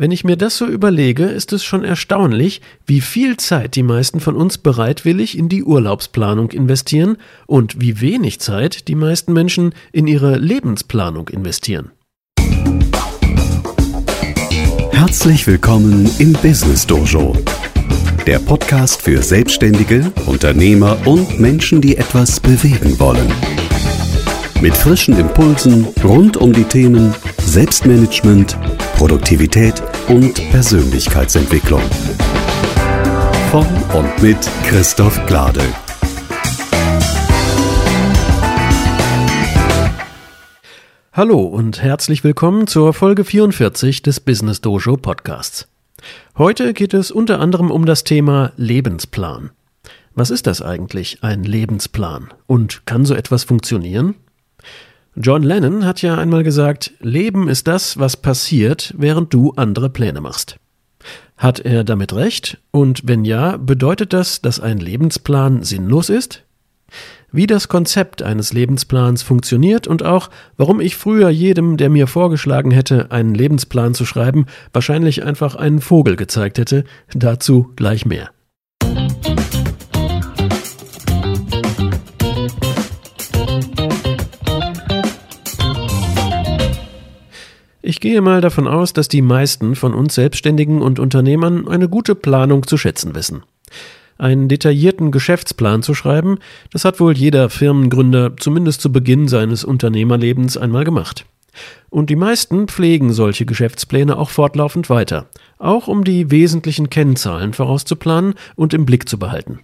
Wenn ich mir das so überlege, ist es schon erstaunlich, wie viel Zeit die meisten von uns bereitwillig in die Urlaubsplanung investieren und wie wenig Zeit die meisten Menschen in ihre Lebensplanung investieren. Herzlich willkommen im Business Dojo, der Podcast für Selbstständige, Unternehmer und Menschen, die etwas bewegen wollen. Mit frischen Impulsen rund um die Themen Selbstmanagement, Produktivität und Persönlichkeitsentwicklung. Von und mit Christoph Glade. Hallo und herzlich willkommen zur Folge 44 des Business Dojo Podcasts. Heute geht es unter anderem um das Thema Lebensplan. Was ist das eigentlich, ein Lebensplan? Und kann so etwas funktionieren? John Lennon hat ja einmal gesagt, Leben ist das, was passiert, während du andere Pläne machst. Hat er damit recht? Und wenn ja, bedeutet das, dass ein Lebensplan sinnlos ist? Wie das Konzept eines Lebensplans funktioniert und auch, warum ich früher jedem, der mir vorgeschlagen hätte, einen Lebensplan zu schreiben, wahrscheinlich einfach einen Vogel gezeigt hätte, dazu gleich mehr. Ich gehe mal davon aus, dass die meisten von uns Selbstständigen und Unternehmern eine gute Planung zu schätzen wissen. Einen detaillierten Geschäftsplan zu schreiben, das hat wohl jeder Firmengründer zumindest zu Beginn seines Unternehmerlebens einmal gemacht. Und die meisten pflegen solche Geschäftspläne auch fortlaufend weiter, auch um die wesentlichen Kennzahlen vorauszuplanen und im Blick zu behalten.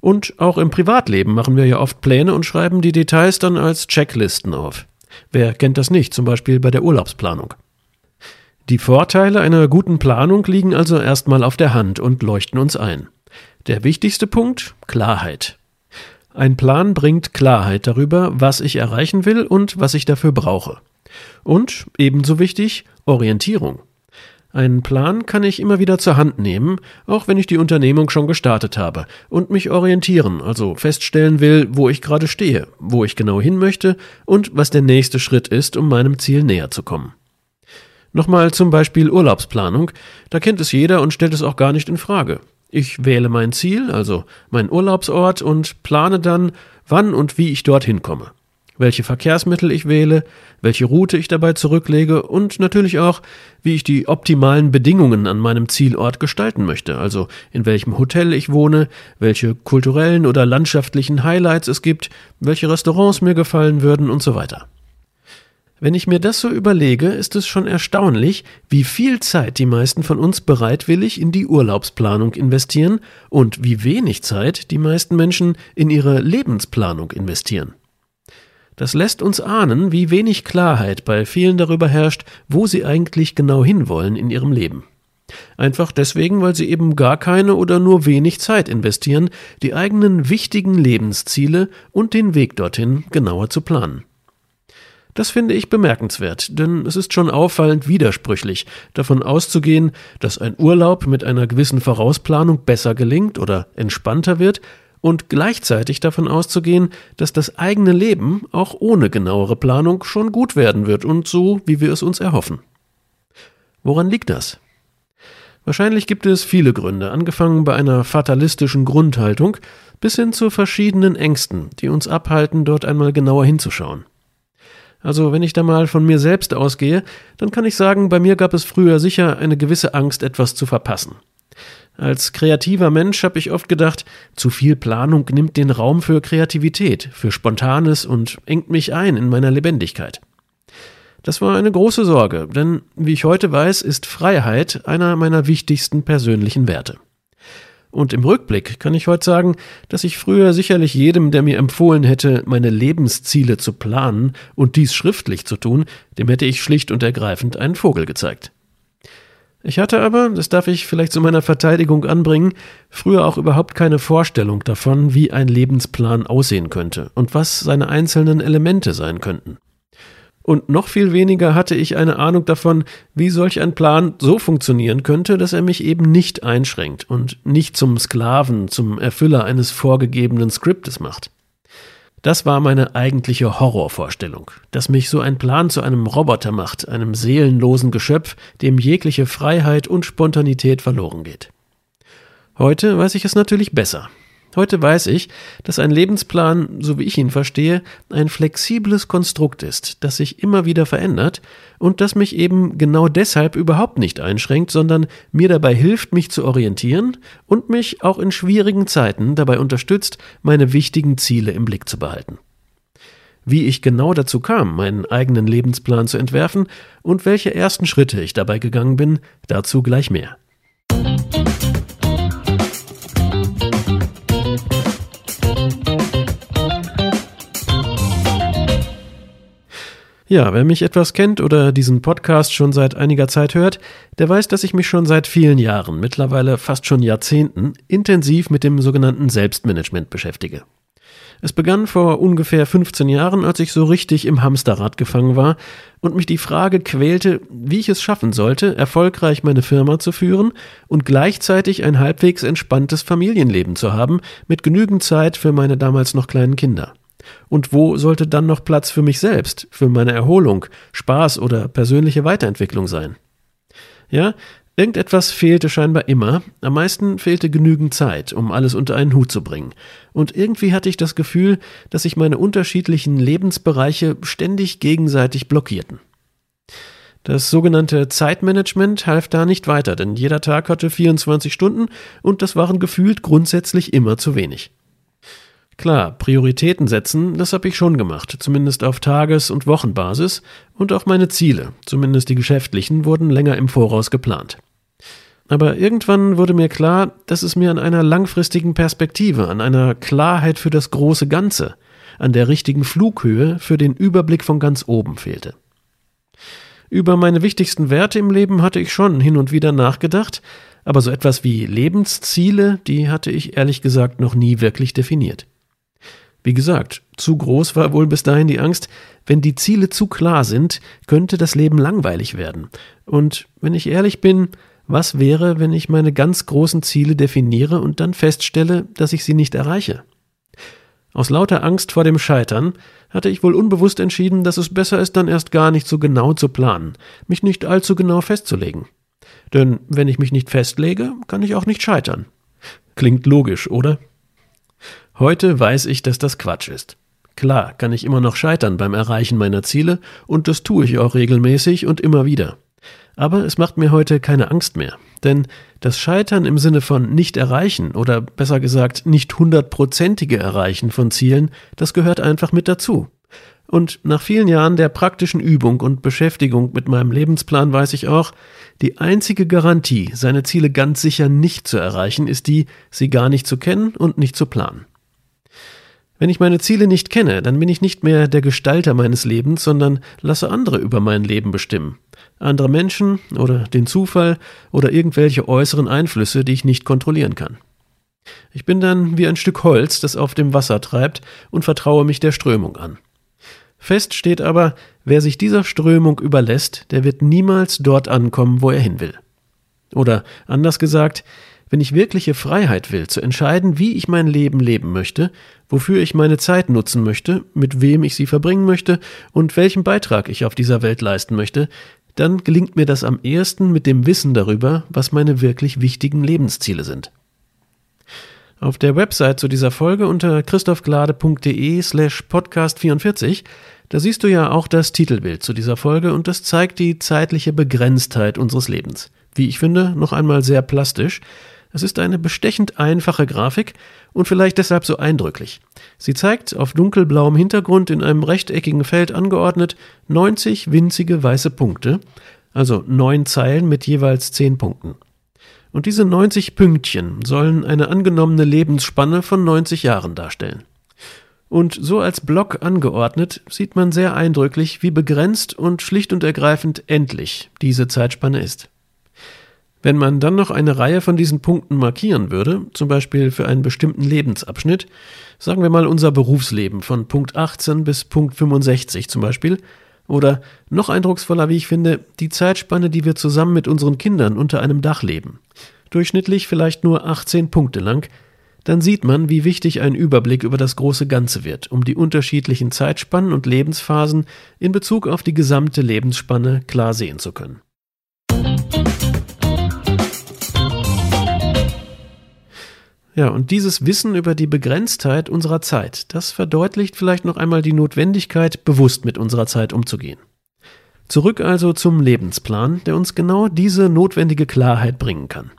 Und auch im Privatleben machen wir ja oft Pläne und schreiben die Details dann als Checklisten auf. Wer kennt das nicht, zum Beispiel bei der Urlaubsplanung? Die Vorteile einer guten Planung liegen also erstmal auf der Hand und leuchten uns ein. Der wichtigste Punkt Klarheit. Ein Plan bringt Klarheit darüber, was ich erreichen will und was ich dafür brauche. Und ebenso wichtig Orientierung. Einen Plan kann ich immer wieder zur Hand nehmen, auch wenn ich die Unternehmung schon gestartet habe, und mich orientieren, also feststellen will, wo ich gerade stehe, wo ich genau hin möchte und was der nächste Schritt ist, um meinem Ziel näher zu kommen. Nochmal zum Beispiel Urlaubsplanung, da kennt es jeder und stellt es auch gar nicht in Frage. Ich wähle mein Ziel, also mein Urlaubsort, und plane dann, wann und wie ich dorthin komme welche Verkehrsmittel ich wähle, welche Route ich dabei zurücklege und natürlich auch, wie ich die optimalen Bedingungen an meinem Zielort gestalten möchte, also in welchem Hotel ich wohne, welche kulturellen oder landschaftlichen Highlights es gibt, welche Restaurants mir gefallen würden und so weiter. Wenn ich mir das so überlege, ist es schon erstaunlich, wie viel Zeit die meisten von uns bereitwillig in die Urlaubsplanung investieren und wie wenig Zeit die meisten Menschen in ihre Lebensplanung investieren. Das lässt uns ahnen, wie wenig Klarheit bei vielen darüber herrscht, wo sie eigentlich genau hinwollen in ihrem Leben. Einfach deswegen, weil sie eben gar keine oder nur wenig Zeit investieren, die eigenen wichtigen Lebensziele und den Weg dorthin genauer zu planen. Das finde ich bemerkenswert, denn es ist schon auffallend widersprüchlich, davon auszugehen, dass ein Urlaub mit einer gewissen Vorausplanung besser gelingt oder entspannter wird, und gleichzeitig davon auszugehen, dass das eigene Leben auch ohne genauere Planung schon gut werden wird und so, wie wir es uns erhoffen. Woran liegt das? Wahrscheinlich gibt es viele Gründe, angefangen bei einer fatalistischen Grundhaltung bis hin zu verschiedenen Ängsten, die uns abhalten, dort einmal genauer hinzuschauen. Also wenn ich da mal von mir selbst ausgehe, dann kann ich sagen, bei mir gab es früher sicher eine gewisse Angst, etwas zu verpassen. Als kreativer Mensch habe ich oft gedacht, zu viel Planung nimmt den Raum für Kreativität, für Spontanes und engt mich ein in meiner Lebendigkeit. Das war eine große Sorge, denn wie ich heute weiß, ist Freiheit einer meiner wichtigsten persönlichen Werte. Und im Rückblick kann ich heute sagen, dass ich früher sicherlich jedem, der mir empfohlen hätte, meine Lebensziele zu planen und dies schriftlich zu tun, dem hätte ich schlicht und ergreifend einen Vogel gezeigt. Ich hatte aber, das darf ich vielleicht zu meiner Verteidigung anbringen, früher auch überhaupt keine Vorstellung davon, wie ein Lebensplan aussehen könnte und was seine einzelnen Elemente sein könnten. Und noch viel weniger hatte ich eine Ahnung davon, wie solch ein Plan so funktionieren könnte, dass er mich eben nicht einschränkt und nicht zum Sklaven, zum Erfüller eines vorgegebenen Skriptes macht. Das war meine eigentliche Horrorvorstellung, dass mich so ein Plan zu einem Roboter macht, einem seelenlosen Geschöpf, dem jegliche Freiheit und Spontanität verloren geht. Heute weiß ich es natürlich besser. Heute weiß ich, dass ein Lebensplan, so wie ich ihn verstehe, ein flexibles Konstrukt ist, das sich immer wieder verändert und das mich eben genau deshalb überhaupt nicht einschränkt, sondern mir dabei hilft, mich zu orientieren und mich auch in schwierigen Zeiten dabei unterstützt, meine wichtigen Ziele im Blick zu behalten. Wie ich genau dazu kam, meinen eigenen Lebensplan zu entwerfen und welche ersten Schritte ich dabei gegangen bin, dazu gleich mehr. Ja, wer mich etwas kennt oder diesen Podcast schon seit einiger Zeit hört, der weiß, dass ich mich schon seit vielen Jahren, mittlerweile fast schon Jahrzehnten, intensiv mit dem sogenannten Selbstmanagement beschäftige. Es begann vor ungefähr 15 Jahren, als ich so richtig im Hamsterrad gefangen war und mich die Frage quälte, wie ich es schaffen sollte, erfolgreich meine Firma zu führen und gleichzeitig ein halbwegs entspanntes Familienleben zu haben, mit genügend Zeit für meine damals noch kleinen Kinder. Und wo sollte dann noch Platz für mich selbst, für meine Erholung, Spaß oder persönliche Weiterentwicklung sein? Ja, irgendetwas fehlte scheinbar immer, am meisten fehlte genügend Zeit, um alles unter einen Hut zu bringen. Und irgendwie hatte ich das Gefühl, dass sich meine unterschiedlichen Lebensbereiche ständig gegenseitig blockierten. Das sogenannte Zeitmanagement half da nicht weiter, denn jeder Tag hatte 24 Stunden und das waren gefühlt grundsätzlich immer zu wenig. Klar, Prioritäten setzen, das habe ich schon gemacht, zumindest auf Tages- und Wochenbasis, und auch meine Ziele, zumindest die geschäftlichen, wurden länger im Voraus geplant. Aber irgendwann wurde mir klar, dass es mir an einer langfristigen Perspektive, an einer Klarheit für das große Ganze, an der richtigen Flughöhe für den Überblick von ganz oben fehlte. Über meine wichtigsten Werte im Leben hatte ich schon hin und wieder nachgedacht, aber so etwas wie Lebensziele, die hatte ich ehrlich gesagt noch nie wirklich definiert. Wie gesagt, zu groß war wohl bis dahin die Angst, wenn die Ziele zu klar sind, könnte das Leben langweilig werden. Und wenn ich ehrlich bin, was wäre, wenn ich meine ganz großen Ziele definiere und dann feststelle, dass ich sie nicht erreiche? Aus lauter Angst vor dem Scheitern hatte ich wohl unbewusst entschieden, dass es besser ist, dann erst gar nicht so genau zu planen, mich nicht allzu genau festzulegen. Denn wenn ich mich nicht festlege, kann ich auch nicht scheitern. Klingt logisch, oder? Heute weiß ich, dass das Quatsch ist. Klar kann ich immer noch scheitern beim Erreichen meiner Ziele, und das tue ich auch regelmäßig und immer wieder. Aber es macht mir heute keine Angst mehr, denn das Scheitern im Sinne von nicht erreichen oder besser gesagt nicht hundertprozentige Erreichen von Zielen, das gehört einfach mit dazu. Und nach vielen Jahren der praktischen Übung und Beschäftigung mit meinem Lebensplan weiß ich auch, die einzige Garantie, seine Ziele ganz sicher nicht zu erreichen, ist die, sie gar nicht zu kennen und nicht zu planen. Wenn ich meine Ziele nicht kenne, dann bin ich nicht mehr der Gestalter meines Lebens, sondern lasse andere über mein Leben bestimmen. Andere Menschen oder den Zufall oder irgendwelche äußeren Einflüsse, die ich nicht kontrollieren kann. Ich bin dann wie ein Stück Holz, das auf dem Wasser treibt und vertraue mich der Strömung an. Fest steht aber, wer sich dieser Strömung überlässt, der wird niemals dort ankommen, wo er hin will. Oder anders gesagt, wenn ich wirkliche Freiheit will, zu entscheiden, wie ich mein Leben leben möchte, wofür ich meine Zeit nutzen möchte, mit wem ich sie verbringen möchte und welchen Beitrag ich auf dieser Welt leisten möchte, dann gelingt mir das am ehesten mit dem Wissen darüber, was meine wirklich wichtigen Lebensziele sind. Auf der Website zu dieser Folge unter christophglade.de slash podcast 44, da siehst du ja auch das Titelbild zu dieser Folge und das zeigt die zeitliche Begrenztheit unseres Lebens. Wie ich finde, noch einmal sehr plastisch, es ist eine bestechend einfache Grafik und vielleicht deshalb so eindrücklich. Sie zeigt auf dunkelblauem Hintergrund in einem rechteckigen Feld angeordnet 90 winzige weiße Punkte, also neun Zeilen mit jeweils zehn Punkten. Und diese 90 Pünktchen sollen eine angenommene Lebensspanne von 90 Jahren darstellen. Und so als Block angeordnet sieht man sehr eindrücklich, wie begrenzt und schlicht und ergreifend endlich diese Zeitspanne ist. Wenn man dann noch eine Reihe von diesen Punkten markieren würde, zum Beispiel für einen bestimmten Lebensabschnitt, sagen wir mal unser Berufsleben von Punkt 18 bis Punkt 65 zum Beispiel, oder noch eindrucksvoller, wie ich finde, die Zeitspanne, die wir zusammen mit unseren Kindern unter einem Dach leben. Durchschnittlich vielleicht nur 18 Punkte lang, dann sieht man, wie wichtig ein Überblick über das große Ganze wird, um die unterschiedlichen Zeitspannen und Lebensphasen in Bezug auf die gesamte Lebensspanne klar sehen zu können. Ja, und dieses Wissen über die Begrenztheit unserer Zeit, das verdeutlicht vielleicht noch einmal die Notwendigkeit, bewusst mit unserer Zeit umzugehen. Zurück also zum Lebensplan, der uns genau diese notwendige Klarheit bringen kann.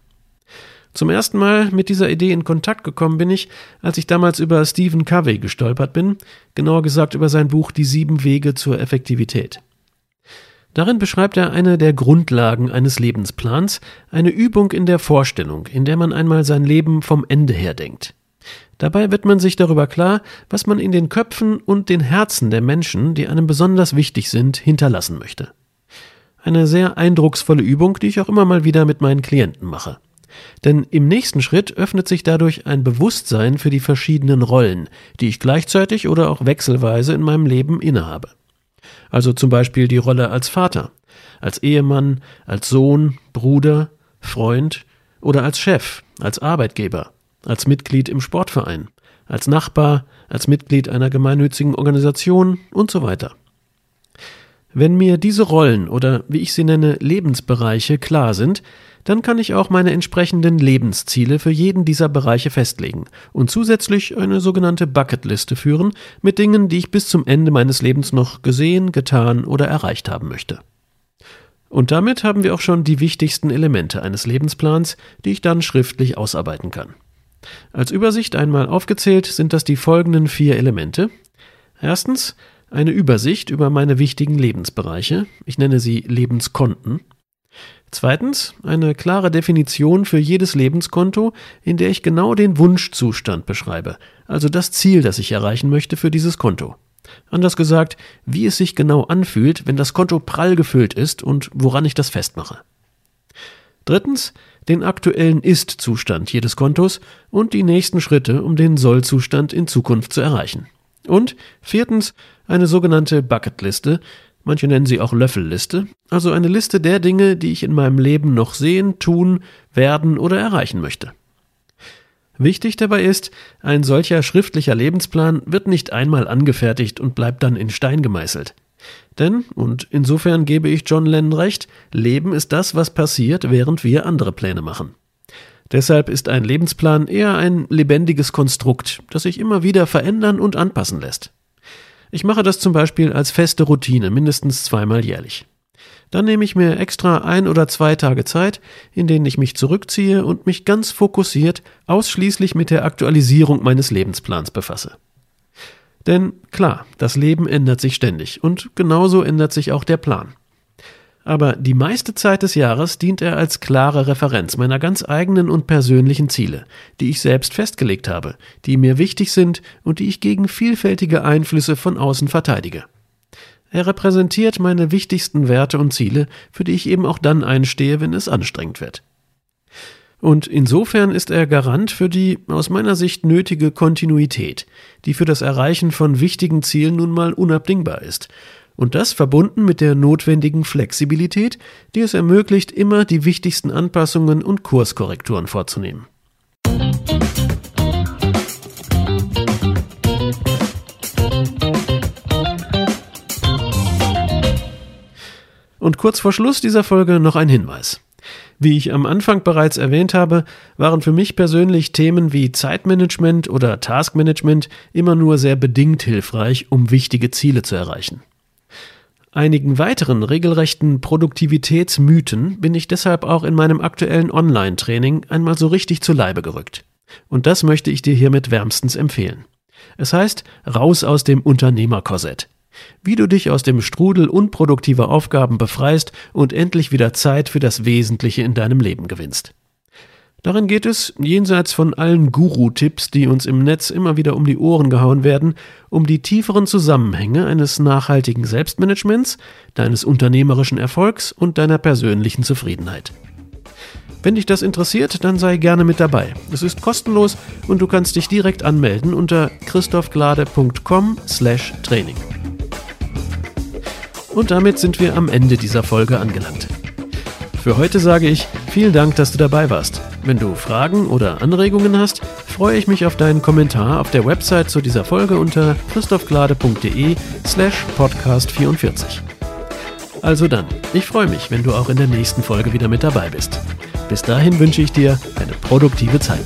Zum ersten Mal mit dieser Idee in Kontakt gekommen bin ich, als ich damals über Stephen Covey gestolpert bin, genauer gesagt über sein Buch Die sieben Wege zur Effektivität. Darin beschreibt er eine der Grundlagen eines Lebensplans, eine Übung in der Vorstellung, in der man einmal sein Leben vom Ende her denkt. Dabei wird man sich darüber klar, was man in den Köpfen und den Herzen der Menschen, die einem besonders wichtig sind, hinterlassen möchte. Eine sehr eindrucksvolle Übung, die ich auch immer mal wieder mit meinen Klienten mache. Denn im nächsten Schritt öffnet sich dadurch ein Bewusstsein für die verschiedenen Rollen, die ich gleichzeitig oder auch wechselweise in meinem Leben innehabe. Also zum Beispiel die Rolle als Vater, als Ehemann, als Sohn, Bruder, Freund oder als Chef, als Arbeitgeber, als Mitglied im Sportverein, als Nachbar, als Mitglied einer gemeinnützigen Organisation und so weiter. Wenn mir diese Rollen oder wie ich sie nenne Lebensbereiche klar sind, dann kann ich auch meine entsprechenden Lebensziele für jeden dieser Bereiche festlegen und zusätzlich eine sogenannte Bucketliste führen mit Dingen, die ich bis zum Ende meines Lebens noch gesehen, getan oder erreicht haben möchte. Und damit haben wir auch schon die wichtigsten Elemente eines Lebensplans, die ich dann schriftlich ausarbeiten kann. Als Übersicht einmal aufgezählt sind das die folgenden vier Elemente. Erstens eine Übersicht über meine wichtigen Lebensbereiche, ich nenne sie Lebenskonten. Zweitens eine klare Definition für jedes Lebenskonto, in der ich genau den Wunschzustand beschreibe, also das Ziel, das ich erreichen möchte für dieses Konto. Anders gesagt, wie es sich genau anfühlt, wenn das Konto prall gefüllt ist und woran ich das festmache. Drittens den aktuellen Ist-Zustand jedes Kontos und die nächsten Schritte, um den Soll-Zustand in Zukunft zu erreichen. Und viertens eine sogenannte Bucketliste, Manche nennen sie auch Löffelliste, also eine Liste der Dinge, die ich in meinem Leben noch sehen, tun, werden oder erreichen möchte. Wichtig dabei ist, ein solcher schriftlicher Lebensplan wird nicht einmal angefertigt und bleibt dann in Stein gemeißelt. Denn, und insofern gebe ich John Lennon recht, Leben ist das, was passiert, während wir andere Pläne machen. Deshalb ist ein Lebensplan eher ein lebendiges Konstrukt, das sich immer wieder verändern und anpassen lässt. Ich mache das zum Beispiel als feste Routine, mindestens zweimal jährlich. Dann nehme ich mir extra ein oder zwei Tage Zeit, in denen ich mich zurückziehe und mich ganz fokussiert ausschließlich mit der Aktualisierung meines Lebensplans befasse. Denn klar, das Leben ändert sich ständig und genauso ändert sich auch der Plan aber die meiste Zeit des Jahres dient er als klare Referenz meiner ganz eigenen und persönlichen Ziele, die ich selbst festgelegt habe, die mir wichtig sind und die ich gegen vielfältige Einflüsse von außen verteidige. Er repräsentiert meine wichtigsten Werte und Ziele, für die ich eben auch dann einstehe, wenn es anstrengend wird. Und insofern ist er Garant für die aus meiner Sicht nötige Kontinuität, die für das Erreichen von wichtigen Zielen nun mal unabdingbar ist und das verbunden mit der notwendigen Flexibilität, die es ermöglicht, immer die wichtigsten Anpassungen und Kurskorrekturen vorzunehmen. Und kurz vor Schluss dieser Folge noch ein Hinweis. Wie ich am Anfang bereits erwähnt habe, waren für mich persönlich Themen wie Zeitmanagement oder Taskmanagement immer nur sehr bedingt hilfreich, um wichtige Ziele zu erreichen. Einigen weiteren regelrechten Produktivitätsmythen bin ich deshalb auch in meinem aktuellen Online-Training einmal so richtig zu Leibe gerückt. Und das möchte ich dir hiermit wärmstens empfehlen. Es heißt Raus aus dem Unternehmerkorsett. Wie du dich aus dem Strudel unproduktiver Aufgaben befreist und endlich wieder Zeit für das Wesentliche in deinem Leben gewinnst. Darin geht es, jenseits von allen Guru-Tipps, die uns im Netz immer wieder um die Ohren gehauen werden, um die tieferen Zusammenhänge eines nachhaltigen Selbstmanagements, deines unternehmerischen Erfolgs und deiner persönlichen Zufriedenheit. Wenn dich das interessiert, dann sei gerne mit dabei. Es ist kostenlos und du kannst dich direkt anmelden unter christophglade.com/training. Und damit sind wir am Ende dieser Folge angelangt. Für heute sage ich vielen Dank, dass du dabei warst. Wenn du Fragen oder Anregungen hast, freue ich mich auf deinen Kommentar auf der Website zu dieser Folge unter christophglade.de slash podcast 44. Also dann, ich freue mich, wenn du auch in der nächsten Folge wieder mit dabei bist. Bis dahin wünsche ich dir eine produktive Zeit.